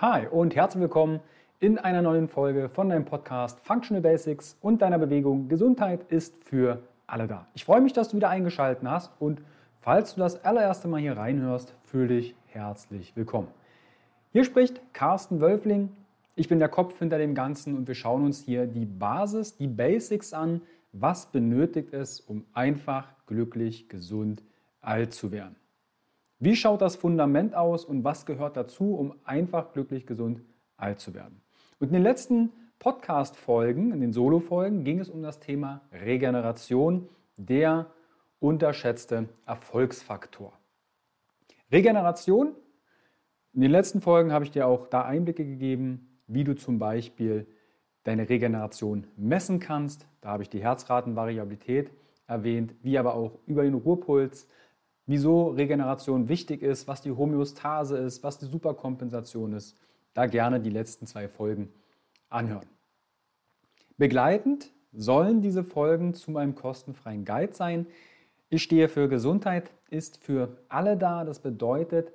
Hi und herzlich willkommen in einer neuen Folge von deinem Podcast Functional Basics und deiner Bewegung. Gesundheit ist für alle da. Ich freue mich, dass du wieder eingeschaltet hast und falls du das allererste Mal hier reinhörst, fühle dich herzlich willkommen. Hier spricht Carsten Wölfling. Ich bin der Kopf hinter dem Ganzen und wir schauen uns hier die Basis, die Basics an. Was benötigt es, um einfach, glücklich, gesund, alt zu werden? Wie schaut das Fundament aus und was gehört dazu, um einfach, glücklich, gesund, alt zu werden? Und in den letzten Podcast-Folgen, in den Solo-Folgen, ging es um das Thema Regeneration, der unterschätzte Erfolgsfaktor. Regeneration, in den letzten Folgen habe ich dir auch da Einblicke gegeben, wie du zum Beispiel deine Regeneration messen kannst. Da habe ich die Herzratenvariabilität erwähnt, wie aber auch über den Ruhepuls, wieso Regeneration wichtig ist, was die Homöostase ist, was die Superkompensation ist. Da gerne die letzten zwei Folgen anhören. Begleitend sollen diese Folgen zu meinem kostenfreien Guide sein. Ich stehe für Gesundheit, ist für alle da. Das bedeutet,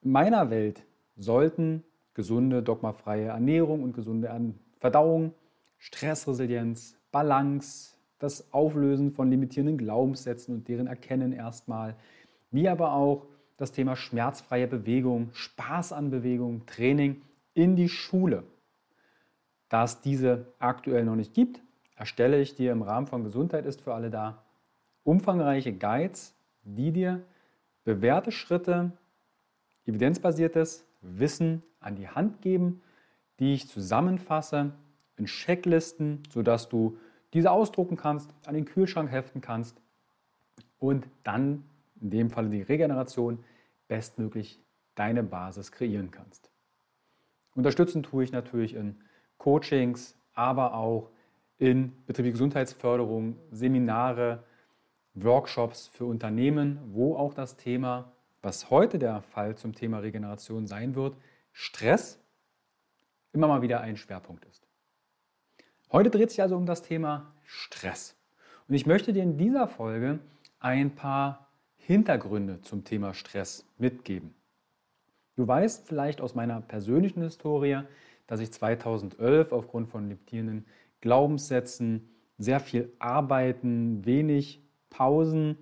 in meiner Welt sollten gesunde, dogmafreie Ernährung und gesunde Verdauung, Stressresilienz, Balance, das Auflösen von limitierenden Glaubenssätzen und deren Erkennen erstmal, wie aber auch das Thema schmerzfreie Bewegung, Spaß an Bewegung, Training in die Schule. Da es diese aktuell noch nicht gibt, erstelle ich dir im Rahmen von Gesundheit ist für alle da umfangreiche Guides, die dir bewährte Schritte, evidenzbasiertes Wissen an die Hand geben, die ich zusammenfasse in Checklisten, sodass du diese ausdrucken kannst, an den Kühlschrank heften kannst und dann in dem Fall die Regeneration bestmöglich deine Basis kreieren kannst. Unterstützen tue ich natürlich in Coachings, aber auch in betriebliche Gesundheitsförderung, Seminare, Workshops für Unternehmen, wo auch das Thema, was heute der Fall zum Thema Regeneration sein wird, Stress immer mal wieder ein Schwerpunkt ist. Heute dreht sich also um das Thema Stress. Und ich möchte dir in dieser Folge ein paar Hintergründe zum Thema Stress mitgeben. Du weißt vielleicht aus meiner persönlichen Historie, dass ich 2011 aufgrund von limitierenden Glaubenssätzen sehr viel arbeiten, wenig Pausen,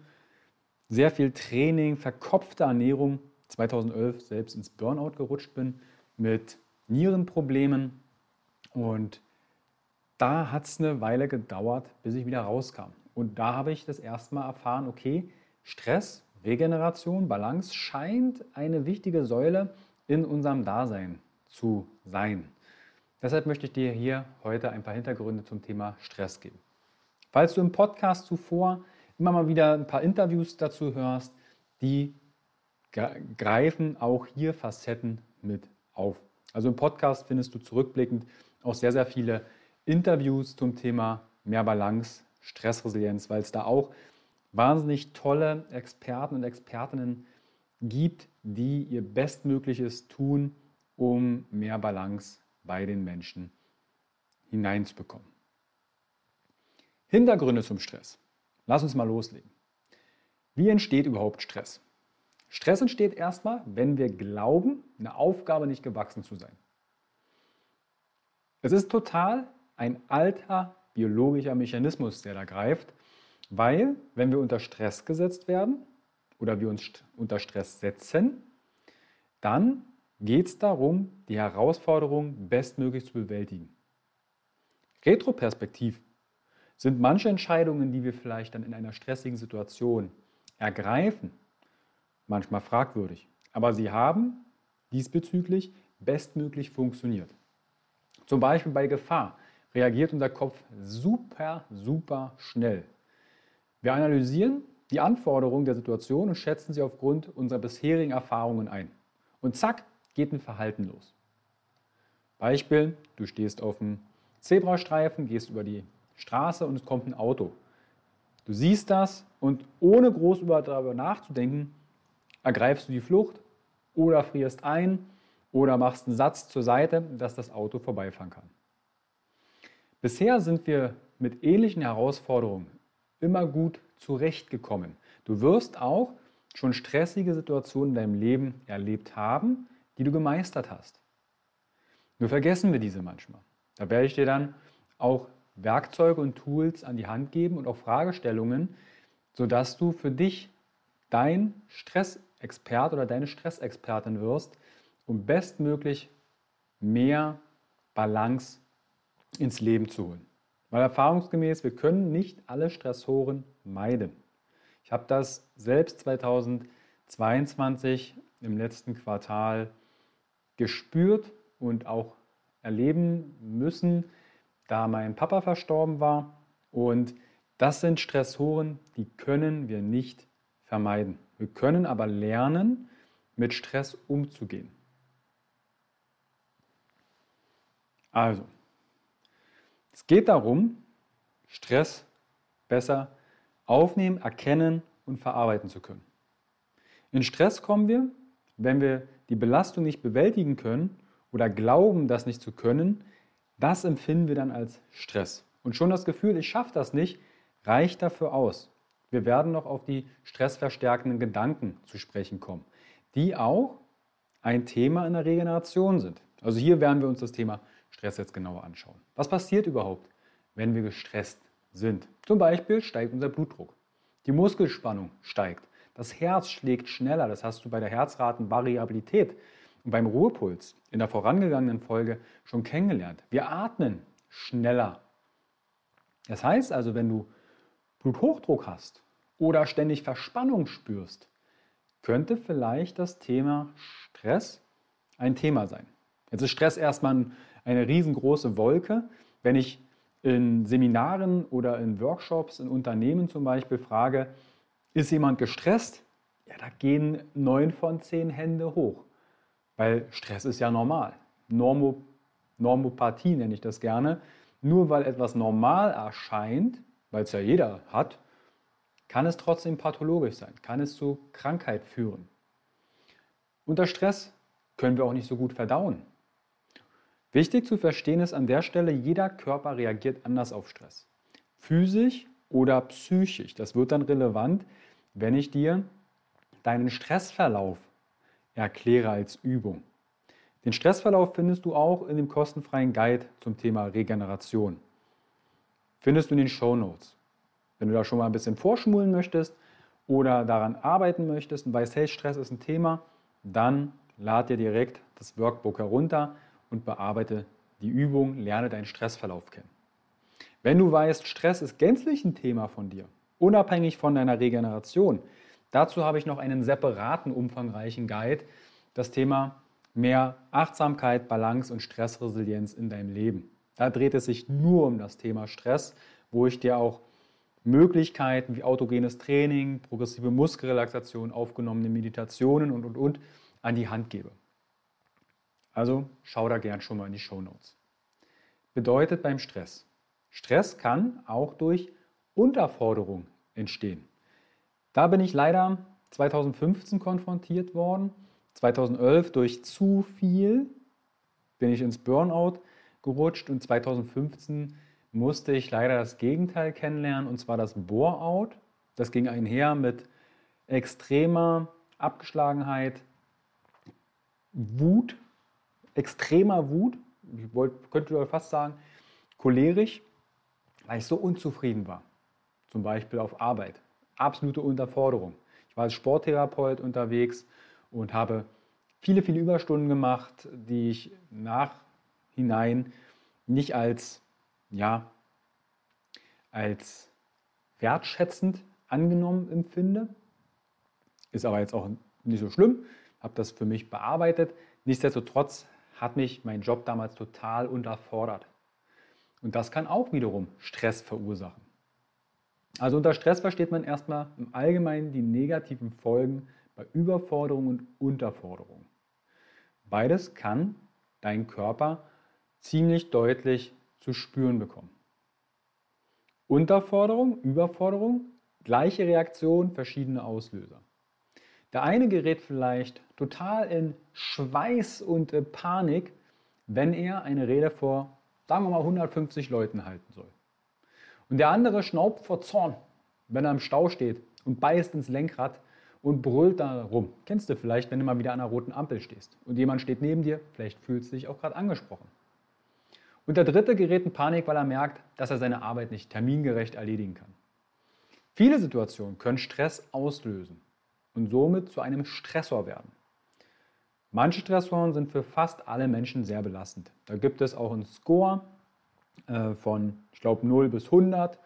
sehr viel Training, verkopfte Ernährung 2011 selbst ins Burnout gerutscht bin mit Nierenproblemen und da hat es eine Weile gedauert, bis ich wieder rauskam. Und da habe ich das erste Mal erfahren, okay, Stress, Regeneration, Balance scheint eine wichtige Säule in unserem Dasein zu sein. Deshalb möchte ich dir hier heute ein paar Hintergründe zum Thema Stress geben. Falls du im Podcast zuvor immer mal wieder ein paar Interviews dazu hörst, die greifen auch hier Facetten mit auf. Also im Podcast findest du zurückblickend auch sehr, sehr viele Interviews zum Thema mehr Balance, Stressresilienz, weil es da auch wahnsinnig tolle Experten und Expertinnen gibt, die ihr Bestmögliches tun, um mehr Balance bei den Menschen hineinzubekommen. Hintergründe zum Stress. Lass uns mal loslegen. Wie entsteht überhaupt Stress? Stress entsteht erstmal, wenn wir glauben, eine Aufgabe nicht gewachsen zu sein. Es ist total ein alter biologischer Mechanismus, der da greift, weil wenn wir unter Stress gesetzt werden oder wir uns unter Stress setzen, dann geht es darum, die Herausforderung bestmöglich zu bewältigen. Retroperspektiv sind manche Entscheidungen, die wir vielleicht dann in einer stressigen Situation ergreifen, manchmal fragwürdig. Aber sie haben diesbezüglich bestmöglich funktioniert. Zum Beispiel bei Gefahr reagiert unser Kopf super, super schnell. Wir analysieren die Anforderungen der Situation und schätzen sie aufgrund unserer bisherigen Erfahrungen ein. Und zack, geht ein Verhalten los. Beispiel, du stehst auf dem Zebrastreifen, gehst über die Straße und es kommt ein Auto. Du siehst das und ohne groß darüber nachzudenken, ergreifst du die Flucht oder frierst ein oder machst einen Satz zur Seite, dass das Auto vorbeifahren kann. Bisher sind wir mit ähnlichen Herausforderungen immer gut zurechtgekommen. Du wirst auch schon stressige Situationen in deinem Leben erlebt haben, die du gemeistert hast. Nur vergessen wir diese manchmal. Da werde ich dir dann auch Werkzeuge und Tools an die Hand geben und auch Fragestellungen, sodass du für dich dein Stressexpert oder deine Stressexpertin wirst, um bestmöglich mehr Balance ins Leben zu holen. Weil erfahrungsgemäß, wir können nicht alle Stressoren meiden. Ich habe das selbst 2022 im letzten Quartal gespürt und auch erleben müssen, da mein Papa verstorben war. Und das sind Stressoren, die können wir nicht vermeiden. Wir können aber lernen, mit Stress umzugehen. Also, es geht darum, Stress besser aufnehmen, erkennen und verarbeiten zu können. In Stress kommen wir, wenn wir die Belastung nicht bewältigen können oder glauben, das nicht zu können, das empfinden wir dann als Stress. Und schon das Gefühl, ich schaffe das nicht, reicht dafür aus. Wir werden noch auf die stressverstärkenden Gedanken zu sprechen kommen, die auch ein Thema in der Regeneration sind. Also hier werden wir uns das Thema Stress jetzt genauer anschauen. Was passiert überhaupt, wenn wir gestresst sind? Zum Beispiel steigt unser Blutdruck. Die Muskelspannung steigt. Das Herz schlägt schneller. Das hast du bei der Herzratenvariabilität und beim Ruhepuls in der vorangegangenen Folge schon kennengelernt. Wir atmen schneller. Das heißt also, wenn du Bluthochdruck hast oder ständig Verspannung spürst, könnte vielleicht das Thema Stress ein Thema sein. Jetzt ist Stress erstmal eine riesengroße Wolke. Wenn ich in Seminaren oder in Workshops, in Unternehmen zum Beispiel frage, ist jemand gestresst? Ja, da gehen neun von zehn Hände hoch, weil Stress ist ja normal. Normo, Normopathie nenne ich das gerne. Nur weil etwas normal erscheint, weil es ja jeder hat, kann es trotzdem pathologisch sein, kann es zu Krankheit führen. Unter Stress können wir auch nicht so gut verdauen. Wichtig zu verstehen ist an der Stelle, jeder Körper reagiert anders auf Stress. Physisch oder psychisch. Das wird dann relevant, wenn ich dir deinen Stressverlauf erkläre als Übung. Den Stressverlauf findest du auch in dem kostenfreien Guide zum Thema Regeneration. Findest du in den Show Notes. Wenn du da schon mal ein bisschen vorschmulen möchtest oder daran arbeiten möchtest und weißt, hey, Stress ist ein Thema, dann lad dir direkt das Workbook herunter und bearbeite die Übung, lerne deinen Stressverlauf kennen. Wenn du weißt, Stress ist gänzlich ein Thema von dir, unabhängig von deiner Regeneration, dazu habe ich noch einen separaten, umfangreichen Guide, das Thema mehr Achtsamkeit, Balance und Stressresilienz in deinem Leben. Da dreht es sich nur um das Thema Stress, wo ich dir auch Möglichkeiten wie autogenes Training, progressive Muskelrelaxation, aufgenommene Meditationen und, und, und an die Hand gebe. Also schau da gern schon mal in die Show Notes. Bedeutet beim Stress. Stress kann auch durch Unterforderung entstehen. Da bin ich leider 2015 konfrontiert worden. 2011 durch zu viel bin ich ins Burnout gerutscht und 2015 musste ich leider das Gegenteil kennenlernen und zwar das Bore-out. Das ging einher mit extremer Abgeschlagenheit, Wut extremer Wut, ich wollt, könnte fast sagen, cholerisch, weil ich so unzufrieden war. Zum Beispiel auf Arbeit. Absolute Unterforderung. Ich war als Sporttherapeut unterwegs und habe viele, viele Überstunden gemacht, die ich nachhinein nicht als, ja, als wertschätzend angenommen empfinde. Ist aber jetzt auch nicht so schlimm. Habe das für mich bearbeitet. Nichtsdestotrotz hat mich mein Job damals total unterfordert. Und das kann auch wiederum Stress verursachen. Also unter Stress versteht man erstmal im Allgemeinen die negativen Folgen bei Überforderung und Unterforderung. Beides kann dein Körper ziemlich deutlich zu spüren bekommen. Unterforderung, Überforderung, gleiche Reaktion, verschiedene Auslöser. Der eine gerät vielleicht total in Schweiß und äh, Panik, wenn er eine Rede vor, sagen wir mal, 150 Leuten halten soll. Und der andere schnaubt vor Zorn, wenn er im Stau steht und beißt ins Lenkrad und brüllt da rum. Kennst du vielleicht, wenn du mal wieder an einer roten Ampel stehst und jemand steht neben dir, vielleicht fühlst du dich auch gerade angesprochen. Und der dritte gerät in Panik, weil er merkt, dass er seine Arbeit nicht termingerecht erledigen kann. Viele Situationen können Stress auslösen und somit zu einem Stressor werden. Manche Stressoren sind für fast alle Menschen sehr belastend. Da gibt es auch einen Score äh, von, ich glaube, 0 bis 100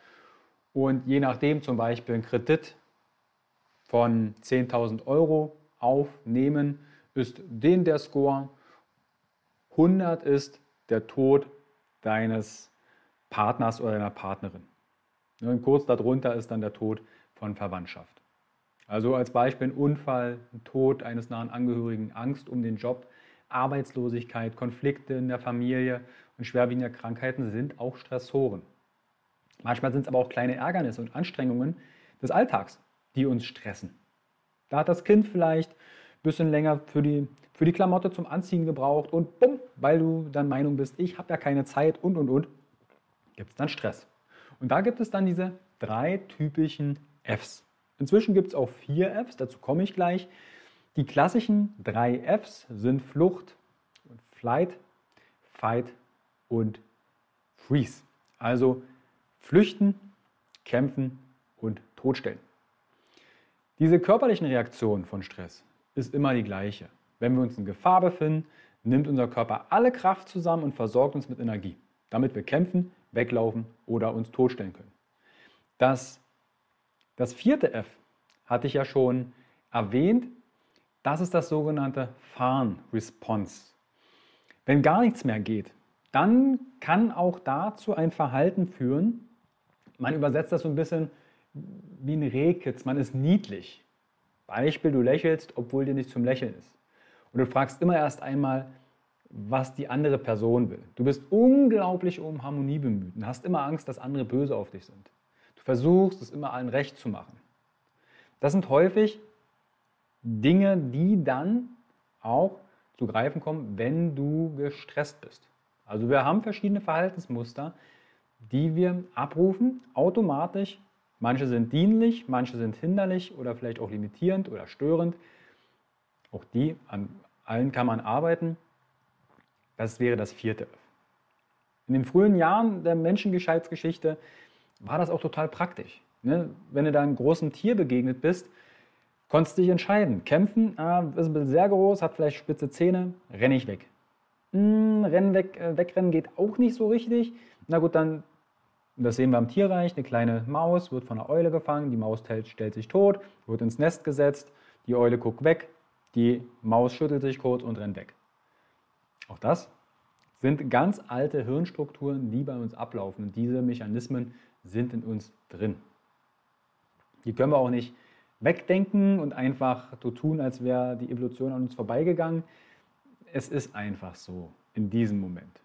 und je nachdem zum Beispiel ein Kredit von 10.000 Euro aufnehmen, ist den der Score. 100 ist der Tod deines Partners oder deiner Partnerin. Und kurz darunter ist dann der Tod von Verwandtschaft. Also als Beispiel ein Unfall, ein Tod eines nahen Angehörigen, Angst um den Job, Arbeitslosigkeit, Konflikte in der Familie und schwerwiegende Krankheiten sind auch Stressoren. Manchmal sind es aber auch kleine Ärgernisse und Anstrengungen des Alltags, die uns stressen. Da hat das Kind vielleicht ein bisschen länger für die, für die Klamotte zum Anziehen gebraucht und bumm, weil du dann Meinung bist, ich habe ja keine Zeit und und und, gibt es dann Stress. Und da gibt es dann diese drei typischen Fs. Inzwischen gibt es auch vier Fs, dazu komme ich gleich. Die klassischen drei Fs sind Flucht, Flight, Fight und Freeze. Also flüchten, kämpfen und totstellen. Diese körperlichen Reaktionen von Stress ist immer die gleiche. Wenn wir uns in Gefahr befinden, nimmt unser Körper alle Kraft zusammen und versorgt uns mit Energie, damit wir kämpfen, weglaufen oder uns totstellen können. Das, das vierte F hatte ich ja schon erwähnt. Das ist das sogenannte Fahren-Response. Wenn gar nichts mehr geht, dann kann auch dazu ein Verhalten führen, man übersetzt das so ein bisschen wie ein Rehkitz, man ist niedlich. Beispiel, du lächelst, obwohl dir nicht zum Lächeln ist. Und du fragst immer erst einmal, was die andere Person will. Du bist unglaublich um Harmonie bemüht und hast immer Angst, dass andere böse auf dich sind. Du versuchst es immer allen recht zu machen. Das sind häufig Dinge, die dann auch zu greifen kommen, wenn du gestresst bist. Also wir haben verschiedene Verhaltensmuster, die wir abrufen, automatisch. Manche sind dienlich, manche sind hinderlich oder vielleicht auch limitierend oder störend. Auch die, an allen kann man arbeiten. Das wäre das vierte. In den frühen Jahren der Menschengescheidsgeschichte war das auch total praktisch. Ne? Wenn du da einem großen Tier begegnet bist, konntest du dich entscheiden. Kämpfen, ah, ist ein bisschen sehr groß, hat vielleicht spitze Zähne, renne ich weg. Hm, rennen weg, äh, wegrennen geht auch nicht so richtig. Na gut, dann, das sehen wir im Tierreich, eine kleine Maus wird von einer Eule gefangen, die Maus stellt, stellt sich tot, wird ins Nest gesetzt, die Eule guckt weg, die Maus schüttelt sich kurz und rennt weg. Auch das sind ganz alte Hirnstrukturen, die bei uns ablaufen. Und diese Mechanismen sind in uns drin. Die können wir auch nicht wegdenken und einfach so tun, als wäre die Evolution an uns vorbeigegangen. Es ist einfach so in diesem Moment.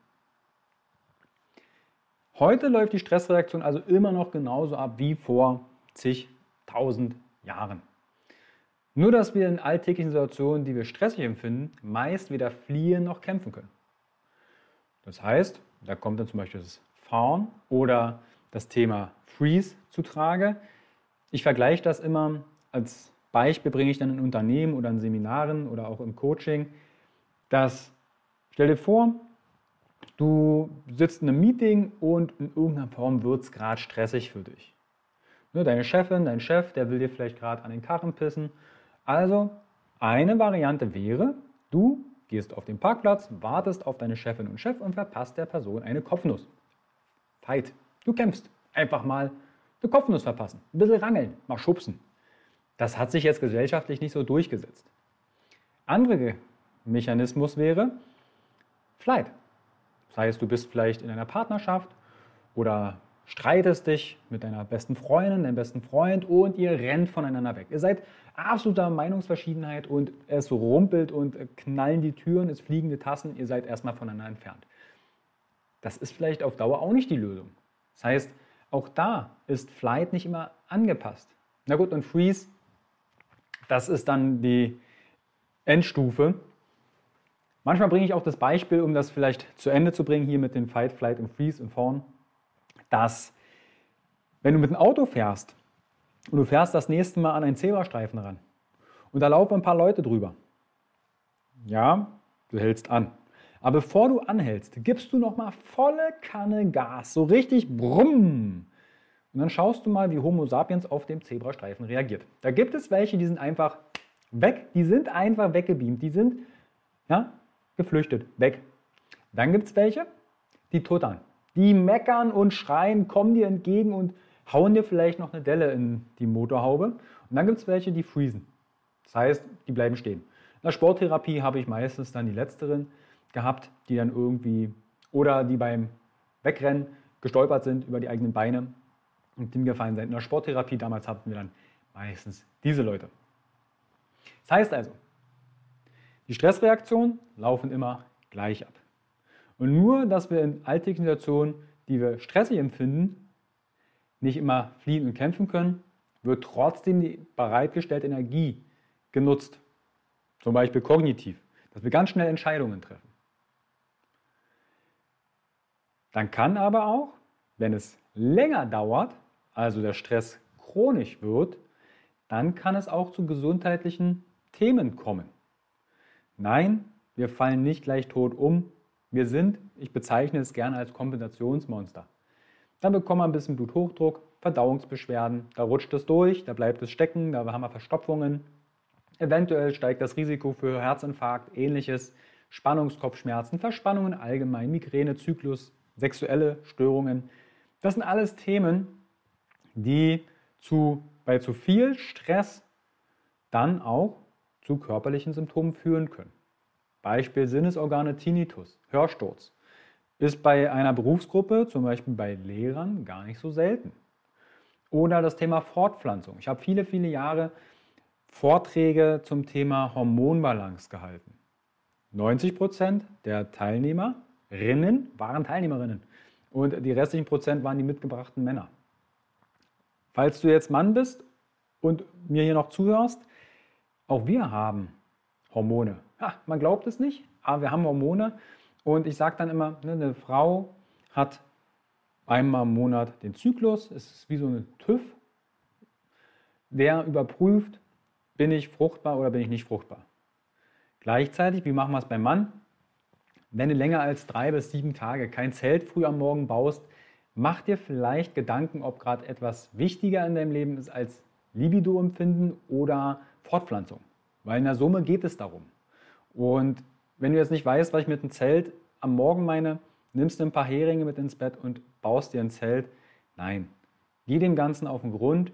Heute läuft die Stressreaktion also immer noch genauso ab wie vor zigtausend Jahren. Nur, dass wir in alltäglichen Situationen, die wir stressig empfinden, meist weder fliehen noch kämpfen können. Das heißt, da kommt dann zum Beispiel das Fahren oder das Thema Freeze zu Trage. Ich vergleiche das immer als Beispiel, bringe ich dann in Unternehmen oder in Seminaren oder auch im Coaching, dass, stell dir vor, du sitzt in einem Meeting und in irgendeiner Form wird es gerade stressig für dich. Ne, deine Chefin, dein Chef, der will dir vielleicht gerade an den Karren pissen. Also eine Variante wäre, du gehst auf den Parkplatz, wartest auf deine Chefin und Chef und verpasst der Person eine Kopfnuss. Fight. Du kämpfst. Einfach mal eine Kopfnuss verpassen, ein bisschen rangeln, mal schubsen. Das hat sich jetzt gesellschaftlich nicht so durchgesetzt. Andere Mechanismus wäre Flight. Das heißt, du bist vielleicht in einer Partnerschaft oder streitest dich mit deiner besten Freundin, deinem besten Freund und ihr rennt voneinander weg. Ihr seid absoluter Meinungsverschiedenheit und es rumpelt und knallen die Türen, es fliegen die Tassen, ihr seid erstmal voneinander entfernt. Das ist vielleicht auf Dauer auch nicht die Lösung. Das heißt, auch da ist Flight nicht immer angepasst. Na gut, und Freeze, das ist dann die Endstufe. Manchmal bringe ich auch das Beispiel, um das vielleicht zu Ende zu bringen, hier mit den Fight, Flight und Freeze und vorn, dass wenn du mit dem Auto fährst und du fährst das nächste Mal an einen Zebrastreifen ran und da laufen ein paar Leute drüber. Ja, du hältst an. Aber bevor du anhältst, gibst du nochmal volle Kanne Gas, so richtig brumm. Und dann schaust du mal, wie Homo sapiens auf dem Zebrastreifen reagiert. Da gibt es welche, die sind einfach weg, die sind einfach weggebeamt, die sind ja, geflüchtet, weg. Dann gibt es welche, die tuttern. Die meckern und schreien, kommen dir entgegen und hauen dir vielleicht noch eine Delle in die Motorhaube. Und dann gibt es welche, die freezen. Das heißt, die bleiben stehen. In der Sporttherapie habe ich meistens dann die letzteren gehabt, die dann irgendwie oder die beim Wegrennen gestolpert sind über die eigenen Beine und hingefallen sind. In der Sporttherapie damals hatten wir dann meistens diese Leute. Das heißt also, die Stressreaktionen laufen immer gleich ab. Und nur, dass wir in alltäglichen Situationen, die wir stressig empfinden, nicht immer fliehen und kämpfen können, wird trotzdem die bereitgestellte Energie genutzt. Zum Beispiel kognitiv, dass wir ganz schnell Entscheidungen treffen. Dann kann aber auch, wenn es länger dauert, also der Stress chronisch wird, dann kann es auch zu gesundheitlichen Themen kommen. Nein, wir fallen nicht gleich tot um. Wir sind, ich bezeichne es gerne als Kompensationsmonster. Dann bekommen wir ein bisschen Bluthochdruck, Verdauungsbeschwerden, da rutscht es durch, da bleibt es stecken, da haben wir Verstopfungen. Eventuell steigt das Risiko für Herzinfarkt, ähnliches, Spannungskopfschmerzen, Verspannungen allgemein, Migräne, Zyklus, sexuelle Störungen. Das sind alles Themen, die zu, bei zu viel Stress dann auch zu körperlichen Symptomen führen können. Beispiel Sinnesorgane Tinnitus, Hörsturz, ist bei einer Berufsgruppe, zum Beispiel bei Lehrern, gar nicht so selten. Oder das Thema Fortpflanzung. Ich habe viele, viele Jahre Vorträge zum Thema Hormonbalance gehalten. 90 Prozent der Teilnehmerinnen waren Teilnehmerinnen und die restlichen Prozent waren die mitgebrachten Männer. Falls du jetzt Mann bist und mir hier noch zuhörst, auch wir haben Hormone. Ja, man glaubt es nicht, aber wir haben Hormone. Und ich sage dann immer, ne, eine Frau hat einmal im Monat den Zyklus. Es ist wie so ein TÜV, der überprüft, bin ich fruchtbar oder bin ich nicht fruchtbar. Gleichzeitig, wie machen wir es beim Mann? Wenn du länger als drei bis sieben Tage kein Zelt früh am Morgen baust, mach dir vielleicht Gedanken, ob gerade etwas wichtiger in deinem Leben ist als Libido-Empfinden oder Fortpflanzung. Weil in der Summe geht es darum. Und wenn du jetzt nicht weißt, was ich mit einem Zelt am Morgen meine, nimmst du ein paar Heringe mit ins Bett und baust dir ein Zelt. Nein, geh dem Ganzen auf den Grund.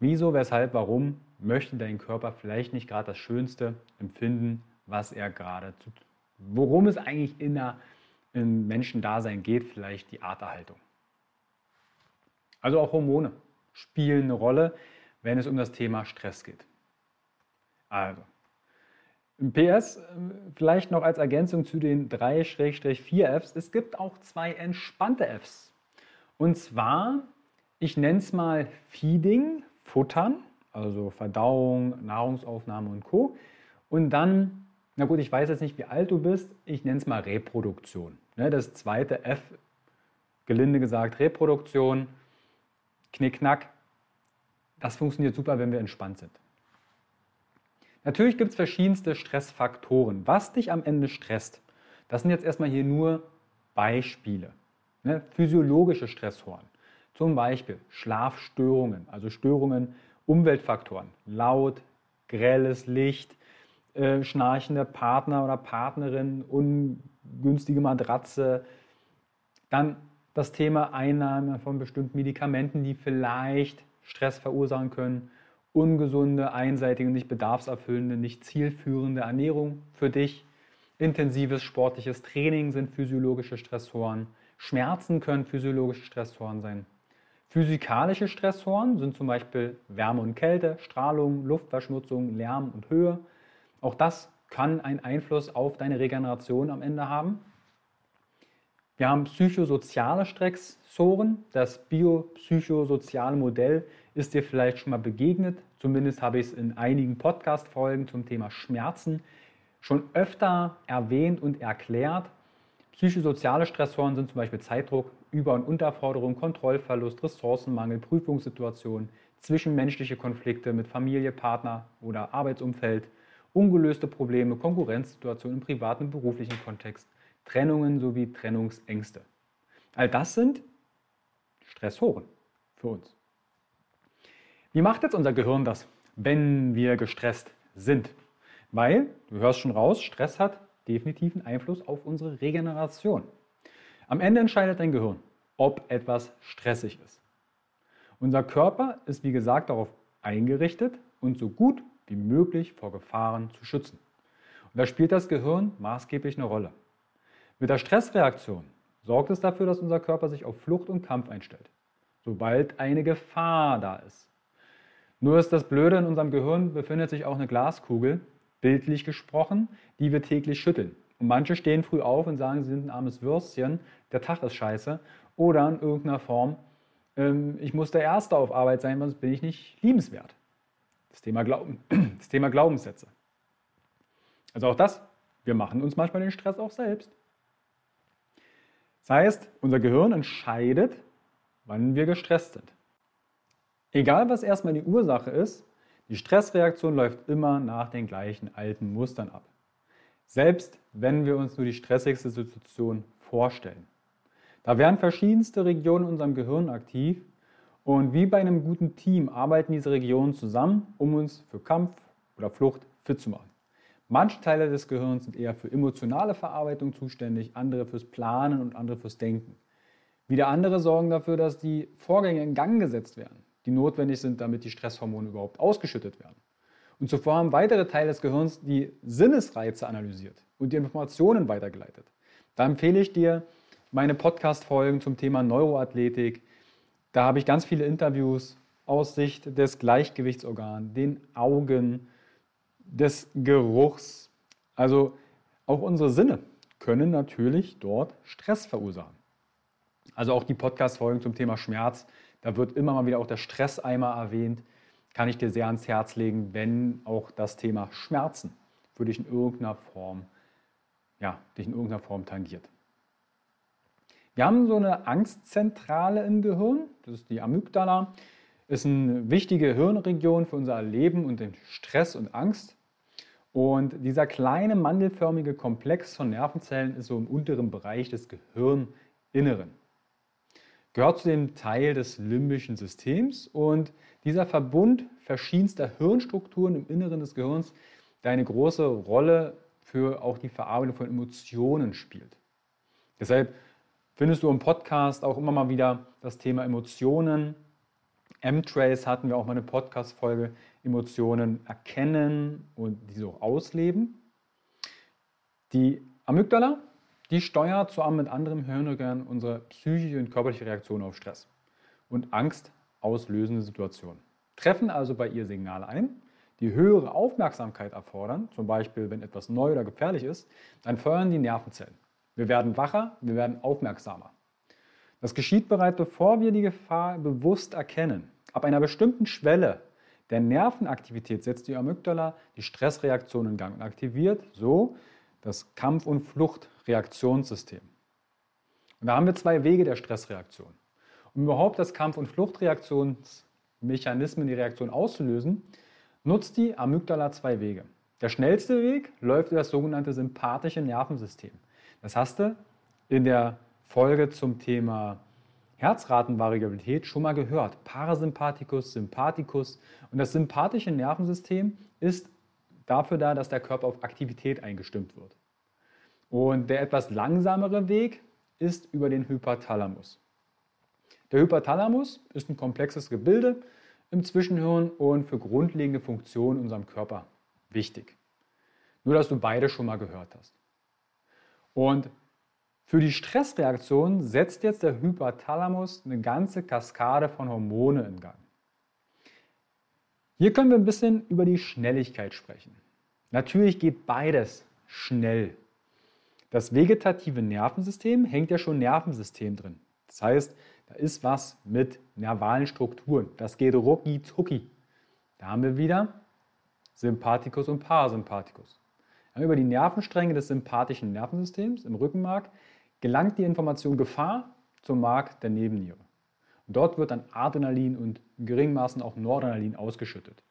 Wieso, weshalb, warum möchte dein Körper vielleicht nicht gerade das Schönste empfinden, was er gerade tut? Worum es eigentlich in der im Menschendasein geht, vielleicht die Arterhaltung. Also auch Hormone spielen eine Rolle, wenn es um das Thema Stress geht. Also, im PS äh, vielleicht noch als Ergänzung zu den 3-4 Fs, es gibt auch zwei entspannte Fs. Und zwar, ich nenne es mal Feeding, Futtern, also Verdauung, Nahrungsaufnahme und Co. Und dann, na gut, ich weiß jetzt nicht, wie alt du bist, ich nenne es mal Reproduktion. Ne, das zweite F, gelinde gesagt, Reproduktion, Knickknack, das funktioniert super, wenn wir entspannt sind. Natürlich gibt es verschiedenste Stressfaktoren. Was dich am Ende stresst, das sind jetzt erstmal hier nur Beispiele. Ne? Physiologische Stressoren, zum Beispiel Schlafstörungen, also Störungen, Umweltfaktoren, laut, grelles Licht, äh, schnarchender Partner oder Partnerin, ungünstige Matratze, dann das Thema Einnahme von bestimmten Medikamenten, die vielleicht Stress verursachen können, ungesunde, einseitige, nicht bedarfserfüllende, nicht zielführende Ernährung für dich, intensives sportliches Training sind physiologische Stressoren, Schmerzen können physiologische Stressoren sein. Physikalische Stressoren sind zum Beispiel Wärme und Kälte, Strahlung, Luftverschmutzung, Lärm und Höhe. Auch das kann einen Einfluss auf deine Regeneration am Ende haben. Wir haben psychosoziale Stressoren. Das biopsychosoziale Modell ist dir vielleicht schon mal begegnet. Zumindest habe ich es in einigen Podcast-Folgen zum Thema Schmerzen schon öfter erwähnt und erklärt. Psychosoziale Stressoren sind zum Beispiel Zeitdruck, Über- und Unterforderung, Kontrollverlust, Ressourcenmangel, Prüfungssituationen, zwischenmenschliche Konflikte mit Familie, Partner oder Arbeitsumfeld, ungelöste Probleme, Konkurrenzsituationen im privaten und beruflichen Kontext, Trennungen sowie Trennungsängste. All das sind Stressoren für uns. Wie macht jetzt unser Gehirn das, wenn wir gestresst sind? Weil, du hörst schon raus, Stress hat definitiven Einfluss auf unsere Regeneration. Am Ende entscheidet dein Gehirn, ob etwas stressig ist. Unser Körper ist wie gesagt darauf eingerichtet, uns so gut wie möglich vor Gefahren zu schützen. Und da spielt das Gehirn maßgeblich eine Rolle. Mit der Stressreaktion sorgt es dafür, dass unser Körper sich auf Flucht und Kampf einstellt, sobald eine Gefahr da ist. Nur ist das Blöde, in unserem Gehirn befindet sich auch eine Glaskugel, bildlich gesprochen, die wir täglich schütteln. Und manche stehen früh auf und sagen, sie sind ein armes Würstchen, der Tag ist scheiße. Oder in irgendeiner Form, ähm, ich muss der Erste auf Arbeit sein, sonst bin ich nicht liebenswert. Das Thema, Glauben, das Thema Glaubenssätze. Also auch das, wir machen uns manchmal den Stress auch selbst. Das heißt, unser Gehirn entscheidet, wann wir gestresst sind. Egal, was erstmal die Ursache ist, die Stressreaktion läuft immer nach den gleichen alten Mustern ab. Selbst wenn wir uns nur die stressigste Situation vorstellen. Da werden verschiedenste Regionen in unserem Gehirn aktiv und wie bei einem guten Team arbeiten diese Regionen zusammen, um uns für Kampf oder Flucht fit zu machen. Manche Teile des Gehirns sind eher für emotionale Verarbeitung zuständig, andere fürs Planen und andere fürs Denken. Wieder andere sorgen dafür, dass die Vorgänge in Gang gesetzt werden die notwendig sind, damit die Stresshormone überhaupt ausgeschüttet werden. Und zuvor haben weitere Teile des Gehirns die Sinnesreize analysiert und die Informationen weitergeleitet. Da empfehle ich dir meine Podcast-Folgen zum Thema Neuroathletik. Da habe ich ganz viele Interviews aus Sicht des Gleichgewichtsorgans, den Augen, des Geruchs. Also auch unsere Sinne können natürlich dort Stress verursachen. Also auch die Podcast-Folgen zum Thema Schmerz da wird immer mal wieder auch der Stresseimer erwähnt. Kann ich dir sehr ans Herz legen, wenn auch das Thema Schmerzen für dich in irgendeiner Form, ja, dich in irgendeiner Form tangiert. Wir haben so eine Angstzentrale im Gehirn, das ist die Amygdala, ist eine wichtige Hirnregion für unser Leben und den Stress und Angst. Und dieser kleine mandelförmige Komplex von Nervenzellen ist so im unteren Bereich des Gehirninneren gehört zu dem Teil des limbischen Systems und dieser Verbund verschiedenster Hirnstrukturen im Inneren des Gehirns, der eine große Rolle für auch die Verarbeitung von Emotionen spielt. Deshalb findest du im Podcast auch immer mal wieder das Thema Emotionen. M-Trace hatten wir auch mal eine Podcast-Folge, Emotionen erkennen und diese auch ausleben. Die Amygdala die steuert zusammen mit anderen Hirnorganen unsere psychische und körperliche Reaktion auf Stress und Angst auslösende Situationen. Treffen also bei ihr Signale ein, die höhere Aufmerksamkeit erfordern, zum Beispiel wenn etwas neu oder gefährlich ist, dann feuern die Nervenzellen. Wir werden wacher, wir werden aufmerksamer. Das geschieht bereits bevor wir die Gefahr bewusst erkennen. Ab einer bestimmten Schwelle der Nervenaktivität setzt die Amygdala die Stressreaktion in Gang und aktiviert so das Kampf- und Fluchtreaktionssystem. Und da haben wir zwei Wege der Stressreaktion. Um überhaupt das Kampf- und Fluchtreaktionsmechanismen, die Reaktion auszulösen, nutzt die Amygdala zwei Wege. Der schnellste Weg läuft über das sogenannte sympathische Nervensystem. Das hast du in der Folge zum Thema Herzratenvariabilität schon mal gehört. Parasympathikus, Sympathikus. Und das sympathische Nervensystem ist dafür da, dass der Körper auf Aktivität eingestimmt wird. Und der etwas langsamere Weg ist über den Hypothalamus. Der Hypothalamus ist ein komplexes Gebilde im Zwischenhirn und für grundlegende Funktionen in unserem Körper wichtig. Nur, dass du beide schon mal gehört hast. Und für die Stressreaktion setzt jetzt der Hypothalamus eine ganze Kaskade von Hormone in Gang. Hier können wir ein bisschen über die Schnelligkeit sprechen. Natürlich geht beides schnell. Das vegetative Nervensystem hängt ja schon Nervensystem drin. Das heißt, da ist was mit nervalen Strukturen. Das geht rucki zucki. Da haben wir wieder Sympathikus und Parasympathikus. Über die Nervenstränge des sympathischen Nervensystems im Rückenmark gelangt die Information Gefahr zum Mark der Nebenniere. Und dort wird dann Adrenalin und in geringen Maßen auch Noradrenalin ausgeschüttet.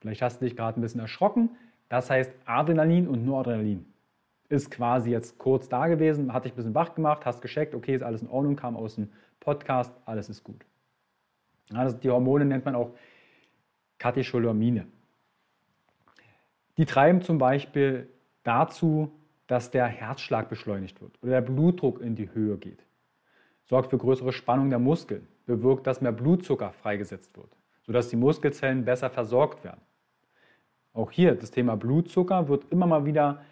Vielleicht hast du dich gerade ein bisschen erschrocken. Das heißt, Adrenalin und Noradrenalin ist quasi jetzt kurz da gewesen, hat dich ein bisschen wach gemacht, hast gescheckt, okay, ist alles in Ordnung, kam aus dem Podcast, alles ist gut. Also die Hormone nennt man auch Katecholamine. Die treiben zum Beispiel dazu, dass der Herzschlag beschleunigt wird oder der Blutdruck in die Höhe geht. Sorgt für größere Spannung der Muskeln, bewirkt, dass mehr Blutzucker freigesetzt wird, sodass die Muskelzellen besser versorgt werden. Auch hier das Thema Blutzucker wird immer mal wieder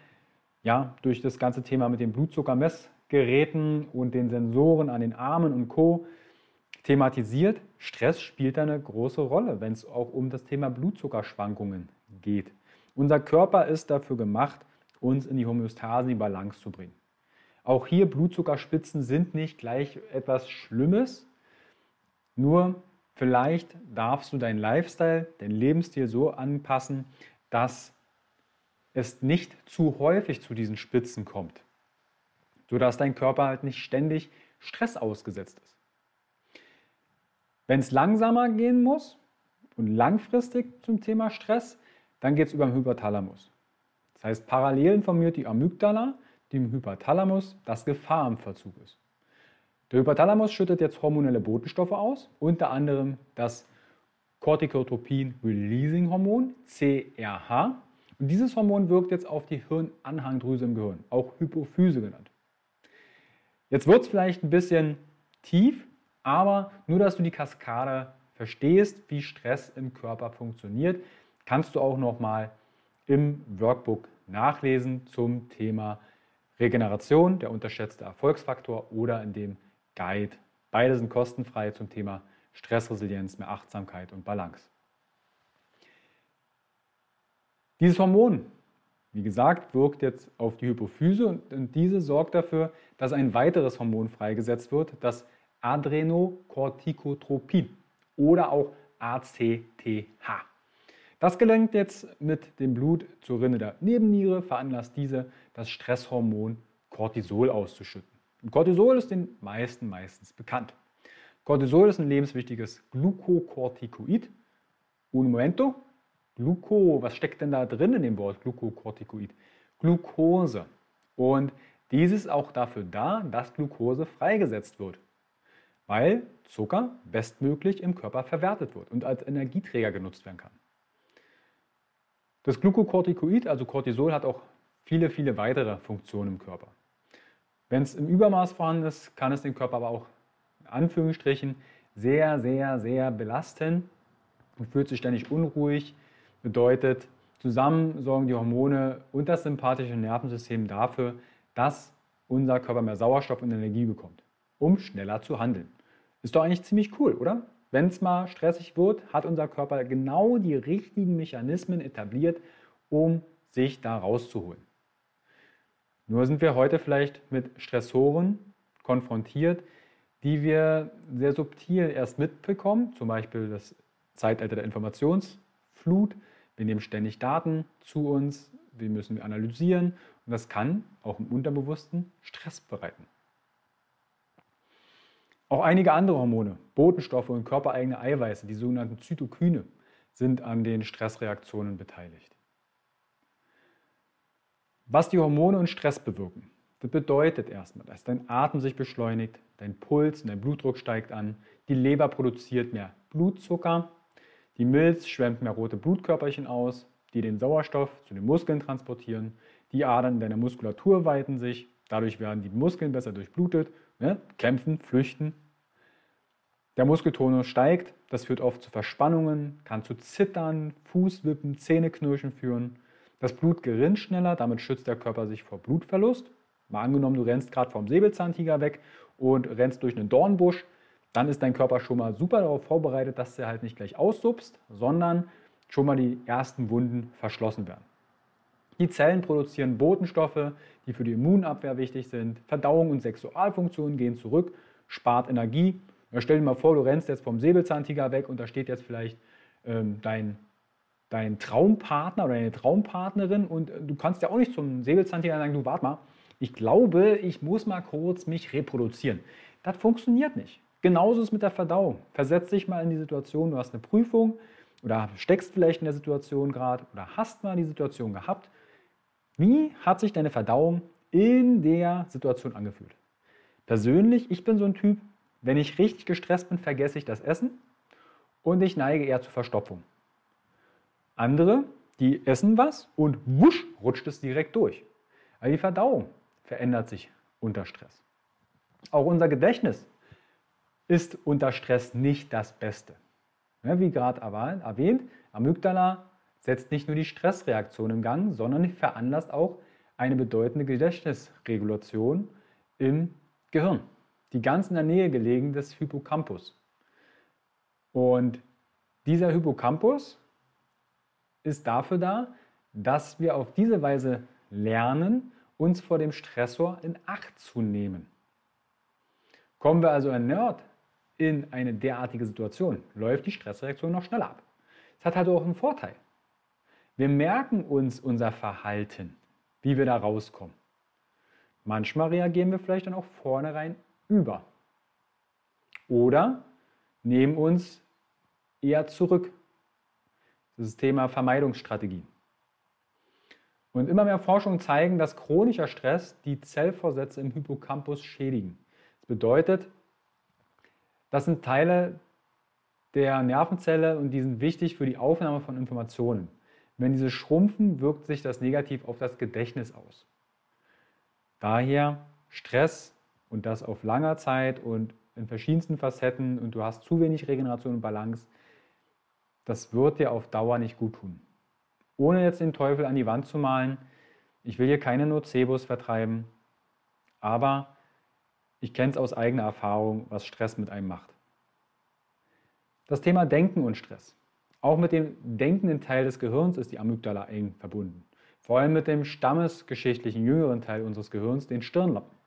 ja, durch das ganze Thema mit den Blutzuckermessgeräten und den Sensoren an den Armen und Co. thematisiert. Stress spielt da eine große Rolle, wenn es auch um das Thema Blutzuckerschwankungen geht. Unser Körper ist dafür gemacht, uns in die Homöostase, die Balance zu bringen. Auch hier Blutzuckerspitzen sind nicht gleich etwas Schlimmes, nur vielleicht darfst du deinen Lifestyle, deinen Lebensstil so anpassen, dass es nicht zu häufig zu diesen Spitzen kommt, sodass dein Körper halt nicht ständig Stress ausgesetzt ist. Wenn es langsamer gehen muss und langfristig zum Thema Stress, dann geht es über den Hypothalamus. Das heißt, parallel informiert die Amygdala dem Hypothalamus, dass Gefahr im Verzug ist. Der Hypothalamus schüttet jetzt hormonelle Botenstoffe aus, unter anderem das Corticotropin-Releasing-Hormon, CRH. Und dieses Hormon wirkt jetzt auf die Hirnanhangdrüse im Gehirn, auch Hypophyse genannt. Jetzt wird es vielleicht ein bisschen tief, aber nur, dass du die Kaskade verstehst, wie Stress im Körper funktioniert, kannst du auch nochmal im Workbook nachlesen zum Thema Regeneration, der unterschätzte Erfolgsfaktor oder in dem Guide. Beide sind kostenfrei zum Thema Stressresilienz, mehr Achtsamkeit und Balance. Dieses Hormon, wie gesagt, wirkt jetzt auf die Hypophyse und diese sorgt dafür, dass ein weiteres Hormon freigesetzt wird, das Adrenocorticotropin oder auch ACTH. Das gelangt jetzt mit dem Blut zur Rinne der Nebenniere, veranlasst diese, das Stresshormon Cortisol auszuschütten. Und Cortisol ist den meisten meistens bekannt. Cortisol ist ein lebenswichtiges Glucocorticoid. Un momento. Gluco, was steckt denn da drin in dem Wort Glucocorticoid? Glucose. Und dies ist auch dafür da, dass Glucose freigesetzt wird, weil Zucker bestmöglich im Körper verwertet wird und als Energieträger genutzt werden kann. Das Glucocorticoid, also Cortisol, hat auch viele, viele weitere Funktionen im Körper. Wenn es im Übermaß vorhanden ist, kann es den Körper aber auch Anführungsstrichen sehr, sehr, sehr belasten und fühlt sich ständig unruhig. Bedeutet, zusammen sorgen die Hormone und das sympathische Nervensystem dafür, dass unser Körper mehr Sauerstoff und Energie bekommt, um schneller zu handeln. Ist doch eigentlich ziemlich cool, oder? Wenn es mal stressig wird, hat unser Körper genau die richtigen Mechanismen etabliert, um sich da rauszuholen. Nur sind wir heute vielleicht mit Stressoren konfrontiert, die wir sehr subtil erst mitbekommen, zum Beispiel das Zeitalter der Informationsflut. Wir nehmen ständig Daten zu uns, die müssen wir analysieren und das kann auch im Unterbewussten Stress bereiten. Auch einige andere Hormone, Botenstoffe und körpereigene Eiweiße, die sogenannten Zytokine, sind an den Stressreaktionen beteiligt. Was die Hormone und Stress bewirken. Das bedeutet erstmal, dass dein Atem sich beschleunigt, dein Puls und dein Blutdruck steigt an, die Leber produziert mehr Blutzucker, die Milz schwemmt mehr rote Blutkörperchen aus, die den Sauerstoff zu den Muskeln transportieren, die Adern in deiner Muskulatur weiten sich, dadurch werden die Muskeln besser durchblutet, ne? kämpfen, flüchten. Der Muskeltonus steigt, das führt oft zu Verspannungen, kann zu Zittern, Fußwippen, Zähneknirschen führen. Das Blut gerinnt schneller, damit schützt der Körper sich vor Blutverlust Mal angenommen, du rennst gerade vom Säbelzahntiger weg und rennst durch einen Dornbusch, dann ist dein Körper schon mal super darauf vorbereitet, dass er halt nicht gleich aussupst, sondern schon mal die ersten Wunden verschlossen werden. Die Zellen produzieren Botenstoffe, die für die Immunabwehr wichtig sind. Verdauung und Sexualfunktion gehen zurück, spart Energie. Ja, stell dir mal vor, du rennst jetzt vom Säbelzahntiger weg und da steht jetzt vielleicht ähm, dein, dein Traumpartner oder deine Traumpartnerin und du kannst ja auch nicht zum Säbelzahntiger sagen, du warte mal, ich glaube, ich muss mal kurz mich reproduzieren. Das funktioniert nicht. Genauso ist es mit der Verdauung. Versetz dich mal in die Situation, du hast eine Prüfung oder steckst vielleicht in der Situation gerade oder hast mal die Situation gehabt. Wie hat sich deine Verdauung in der Situation angefühlt? Persönlich, ich bin so ein Typ, wenn ich richtig gestresst bin, vergesse ich das Essen und ich neige eher zur Verstopfung. Andere, die essen was und wusch, rutscht es direkt durch. Weil die Verdauung verändert sich unter Stress. Auch unser Gedächtnis ist unter Stress nicht das Beste. Wie gerade erwähnt, Amygdala setzt nicht nur die Stressreaktion in Gang, sondern veranlasst auch eine bedeutende Gedächtnisregulation im Gehirn, die ganz in der Nähe gelegen des Hippocampus. Und dieser Hippocampus ist dafür da, dass wir auf diese Weise lernen, uns vor dem Stressor in Acht zu nehmen. Kommen wir also erneut in eine derartige Situation, läuft die Stressreaktion noch schneller ab. Es hat halt auch einen Vorteil. Wir merken uns unser Verhalten, wie wir da rauskommen. Manchmal reagieren wir vielleicht dann auch vornherein über. Oder nehmen uns eher zurück. Das ist das Thema Vermeidungsstrategie. Und immer mehr Forschungen zeigen, dass chronischer Stress die Zellvorsätze im Hippocampus schädigen. Das bedeutet, das sind Teile der Nervenzelle und die sind wichtig für die Aufnahme von Informationen. Wenn diese schrumpfen, wirkt sich das negativ auf das Gedächtnis aus. Daher Stress und das auf langer Zeit und in verschiedensten Facetten und du hast zu wenig Regeneration und Balance, das wird dir auf Dauer nicht gut tun. Ohne jetzt den Teufel an die Wand zu malen, ich will hier keine Nocebos vertreiben, aber ich kenne es aus eigener Erfahrung, was Stress mit einem macht. Das Thema Denken und Stress. Auch mit dem denkenden Teil des Gehirns ist die Amygdala eng verbunden. Vor allem mit dem stammesgeschichtlichen jüngeren Teil unseres Gehirns, den Stirnlappen.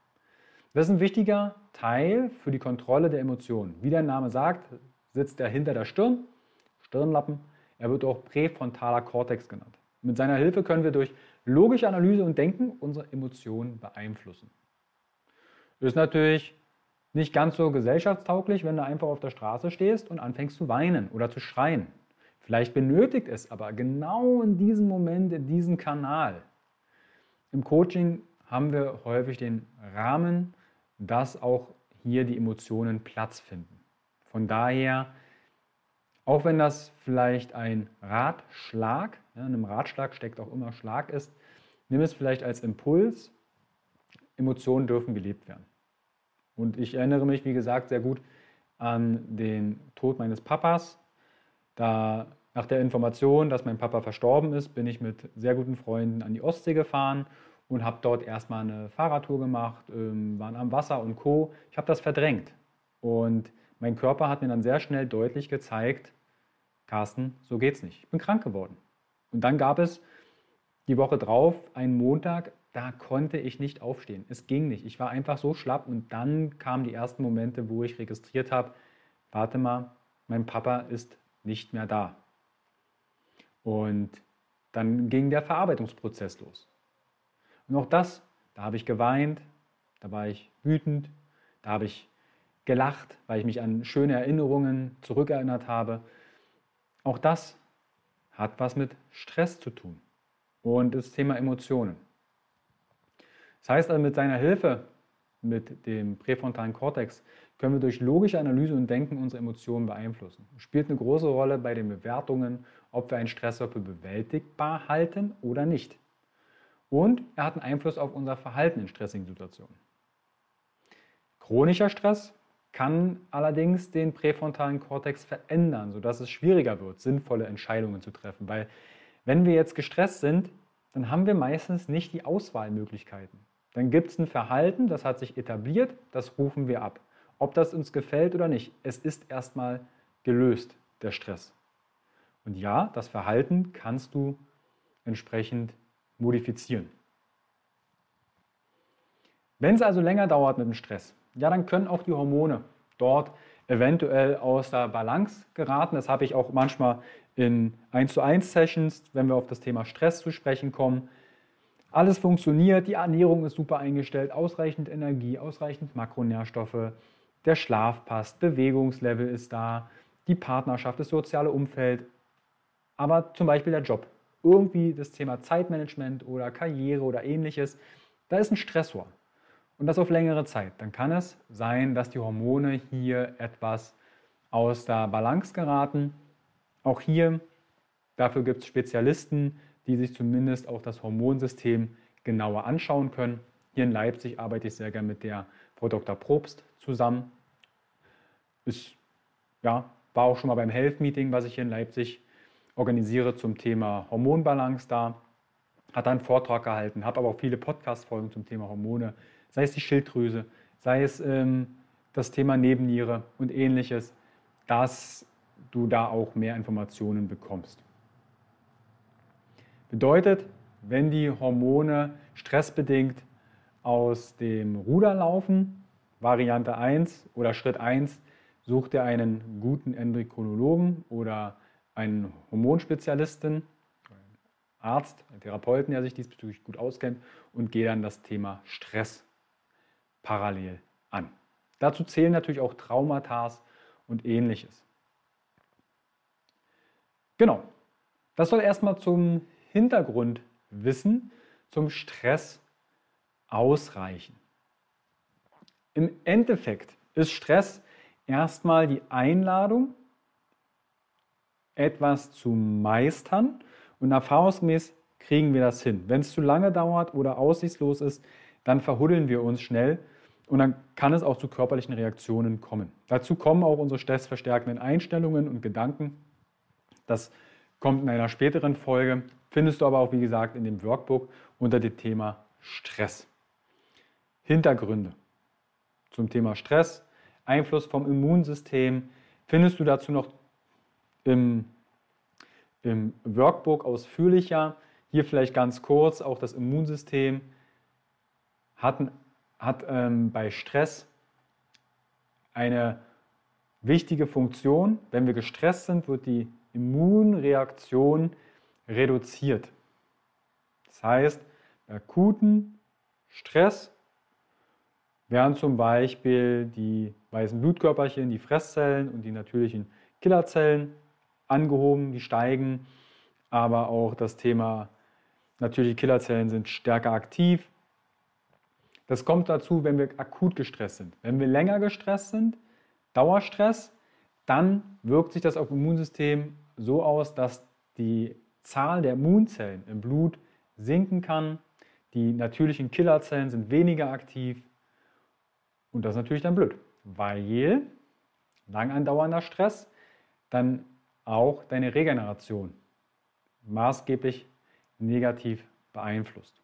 Das ist ein wichtiger Teil für die Kontrolle der Emotionen. Wie der Name sagt, sitzt er hinter der Stirn, Stirnlappen. Er wird auch präfrontaler Kortex genannt. Mit seiner Hilfe können wir durch logische Analyse und Denken unsere Emotionen beeinflussen. Ist natürlich nicht ganz so gesellschaftstauglich, wenn du einfach auf der Straße stehst und anfängst zu weinen oder zu schreien. Vielleicht benötigt es aber genau in diesem Moment, in diesem Kanal. Im Coaching haben wir häufig den Rahmen, dass auch hier die Emotionen Platz finden. Von daher, auch wenn das vielleicht ein Ratschlag, ja, in einem Ratschlag steckt auch immer Schlag ist, nimm es vielleicht als Impuls. Emotionen dürfen gelebt werden. Und ich erinnere mich, wie gesagt, sehr gut an den Tod meines Papas. Da nach der Information, dass mein Papa verstorben ist, bin ich mit sehr guten Freunden an die Ostsee gefahren und habe dort erstmal eine Fahrradtour gemacht, ähm, waren am Wasser und Co. Ich habe das verdrängt. Und mein Körper hat mir dann sehr schnell deutlich gezeigt, Carsten, so geht's nicht. Ich bin krank geworden. Und dann gab es die Woche drauf, einen Montag, da konnte ich nicht aufstehen. Es ging nicht. Ich war einfach so schlapp und dann kamen die ersten Momente, wo ich registriert habe, warte mal, mein Papa ist nicht mehr da. Und dann ging der Verarbeitungsprozess los. Und auch das, da habe ich geweint, da war ich wütend, da habe ich gelacht, weil ich mich an schöne Erinnerungen zurückerinnert habe. Auch das hat was mit Stress zu tun und das Thema Emotionen. Das heißt also, mit seiner Hilfe, mit dem präfrontalen Kortex, können wir durch logische Analyse und Denken unsere Emotionen beeinflussen. Es spielt eine große Rolle bei den Bewertungen, ob wir einen Stressor für bewältigbar halten oder nicht. Und er hat einen Einfluss auf unser Verhalten in stressigen Situationen. Chronischer Stress kann allerdings den präfrontalen Kortex verändern, sodass es schwieriger wird, sinnvolle Entscheidungen zu treffen. Weil wenn wir jetzt gestresst sind, dann haben wir meistens nicht die Auswahlmöglichkeiten. Dann gibt es ein Verhalten, das hat sich etabliert, das rufen wir ab. Ob das uns gefällt oder nicht, es ist erstmal gelöst, der Stress. Und ja, das Verhalten kannst du entsprechend modifizieren. Wenn es also länger dauert mit dem Stress, ja, dann können auch die Hormone dort eventuell aus der Balance geraten. Das habe ich auch manchmal in 1 zu 1 Sessions, wenn wir auf das Thema Stress zu sprechen kommen. Alles funktioniert, die Ernährung ist super eingestellt, ausreichend Energie, ausreichend Makronährstoffe, der Schlaf passt, Bewegungslevel ist da, die Partnerschaft, das soziale Umfeld, aber zum Beispiel der Job. Irgendwie das Thema Zeitmanagement oder Karriere oder ähnliches, da ist ein Stressor. Und das auf längere Zeit. Dann kann es sein, dass die Hormone hier etwas aus der Balance geraten. Auch hier, dafür gibt es Spezialisten, die sich zumindest auch das Hormonsystem genauer anschauen können. Hier in Leipzig arbeite ich sehr gerne mit der Frau Dr. Probst zusammen. Ist, ja, war auch schon mal beim Health Meeting, was ich hier in Leipzig organisiere zum Thema Hormonbalance da. Hat einen Vortrag gehalten, habe aber auch viele Podcast-Folgen zum Thema Hormone, sei es die Schilddrüse, sei es ähm, das Thema Nebenniere und ähnliches, dass du da auch mehr Informationen bekommst. Bedeutet, wenn die Hormone stressbedingt aus dem Ruder laufen, Variante 1 oder Schritt 1, such dir einen guten Endokrinologen oder einen Hormonspezialisten, einen Arzt, einen Therapeuten, der sich diesbezüglich gut auskennt und geh dann das Thema Stress parallel an. Dazu zählen natürlich auch Traumata und ähnliches. Genau, das soll erstmal zum Hintergrundwissen zum Stress ausreichen. Im Endeffekt ist Stress erstmal die Einladung, etwas zu meistern und erfahrungsgemäß kriegen wir das hin. Wenn es zu lange dauert oder aussichtslos ist, dann verhuddeln wir uns schnell und dann kann es auch zu körperlichen Reaktionen kommen. Dazu kommen auch unsere stressverstärkenden Einstellungen und Gedanken. Das kommt in einer späteren Folge, findest du aber auch, wie gesagt, in dem Workbook unter dem Thema Stress. Hintergründe zum Thema Stress, Einfluss vom Immunsystem, findest du dazu noch im, im Workbook ausführlicher. Hier vielleicht ganz kurz, auch das Immunsystem hat, hat ähm, bei Stress eine wichtige Funktion. Wenn wir gestresst sind, wird die Immunreaktion reduziert. Das heißt, bei akuten Stress werden zum Beispiel die weißen Blutkörperchen, die Fresszellen und die natürlichen Killerzellen angehoben, die steigen, aber auch das Thema natürliche Killerzellen sind stärker aktiv. Das kommt dazu, wenn wir akut gestresst sind. Wenn wir länger gestresst sind, Dauerstress, dann wirkt sich das auf Immunsystem so aus, dass die Zahl der Immunzellen im Blut sinken kann. Die natürlichen Killerzellen sind weniger aktiv. Und das ist natürlich dann blöd, weil lang andauernder Stress dann auch deine Regeneration maßgeblich negativ beeinflusst.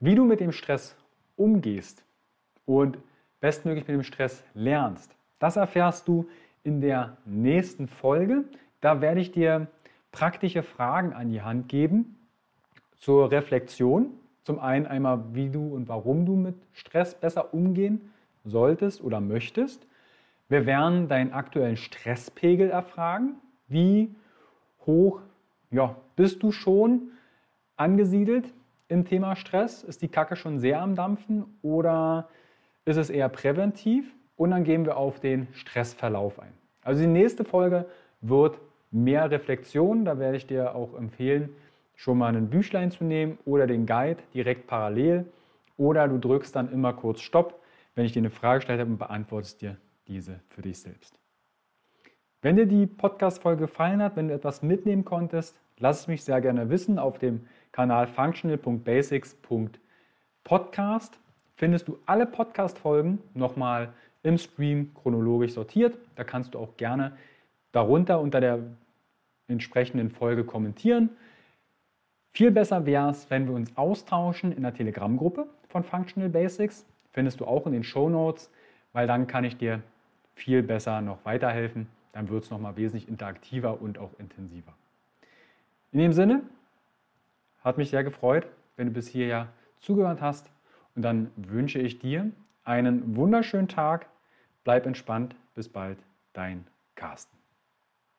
Wie du mit dem Stress umgehst und bestmöglich mit dem Stress lernst, das erfährst du in der nächsten Folge. Da werde ich dir praktische Fragen an die Hand geben zur Reflexion. Zum einen einmal, wie du und warum du mit Stress besser umgehen solltest oder möchtest. Wir werden deinen aktuellen Stresspegel erfragen. Wie hoch ja, bist du schon angesiedelt im Thema Stress? Ist die Kacke schon sehr am Dampfen oder ist es eher präventiv? Und dann gehen wir auf den Stressverlauf ein. Also die nächste Folge wird mehr Reflexion. Da werde ich dir auch empfehlen, schon mal ein Büchlein zu nehmen oder den Guide direkt parallel. Oder du drückst dann immer kurz Stopp, wenn ich dir eine Frage gestellt habe und beantwortest dir diese für dich selbst. Wenn dir die Podcast-Folge gefallen hat, wenn du etwas mitnehmen konntest, lass es mich sehr gerne wissen. Auf dem Kanal functional.basics.podcast findest du alle Podcast-Folgen nochmal im Stream chronologisch sortiert. Da kannst du auch gerne darunter unter der entsprechenden Folge kommentieren. Viel besser wäre es, wenn wir uns austauschen in der Telegram-Gruppe von Functional Basics. Findest du auch in den Show Notes, weil dann kann ich dir viel besser noch weiterhelfen. Dann wird es nochmal wesentlich interaktiver und auch intensiver. In dem Sinne, hat mich sehr gefreut, wenn du bis hierher zugehört hast. Und dann wünsche ich dir einen wunderschönen Tag. Bleib entspannt. Bis bald, dein Carsten.